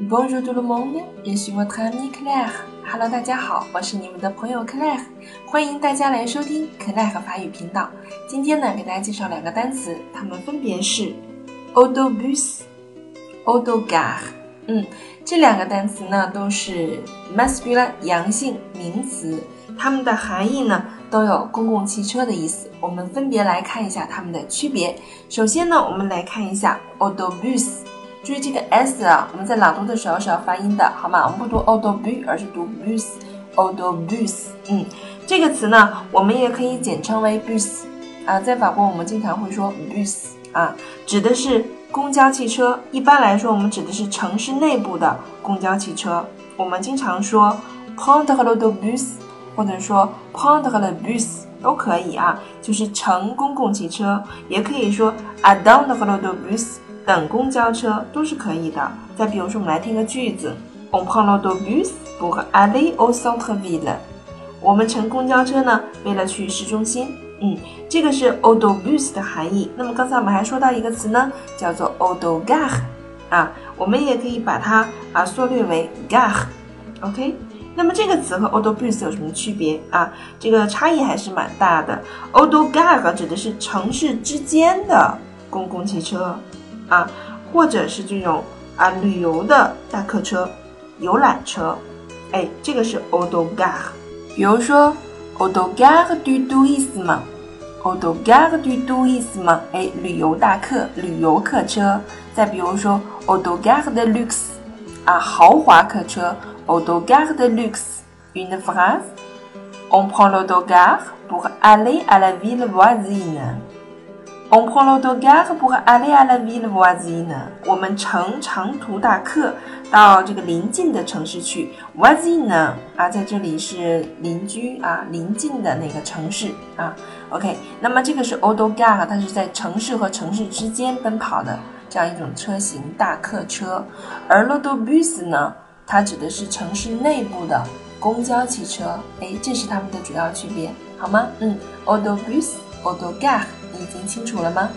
Bonjour tout le monde, je suis votre ami Claire. Hello，大家好，我是你们的朋友 Claire，欢迎大家来收听 Claire 法语频道。今天呢，给大家介绍两个单词，它们分别是 autobus、autogar。嗯，这两个单词呢都是 masculine 阳性名词，它们的含义呢都有公共汽车的意思。我们分别来看一下它们的区别。首先呢，我们来看一下 autobus。注意这个 s 啊，我们在朗读的时候是要发音的，好吗？我们不读 autobus，而是读 bus，autobus。嗯，这个词呢，我们也可以简称为 bus 啊。在法国，我们经常会说 bus 啊，指的是公交汽车。一般来说，我们指的是城市内部的公交汽车。我们经常说 prendre l'autobus，或者说 prendre le bus 都可以啊，就是乘公共汽车，也可以说 attendre l'autobus。等公交车都是可以的。再比如说，我们来听个句子。我们乘公交车呢，为了去市中心。嗯，这个是 autobus 的含义。那么刚才我们还说到一个词呢，叫做 autogar。啊，我们也可以把它啊缩略为 gar。OK，那么这个词和 autobus 有什么区别啊？这个差异还是蛮大的。autogar 指的是城市之间的公共汽车。啊，或者是这种啊旅游的大客车、游览车，哎，这个是 autogar。比如说 autogar du tourisme，autogar du tourisme，哎，旅游大客、旅游客车。再比如说 autogar de luxe，啊，豪华客车，autogar de luxe。Une phrase，on prend l'autogar pour aller à la ville voisine。On prend l'autogar pour aller à la ville voisine。我们乘长途大客到这个邻近的城市去。Voisine 啊，在这里是邻居啊，邻近的那个城市啊。OK，那么这个是 autogar，它是在城市和城市之间奔跑的这样一种车型大客车。而 l'autobus 呢，它指的是城市内部的公交汽车。哎，这是它们的主要区别，好吗？嗯我都干，你已经清楚了吗？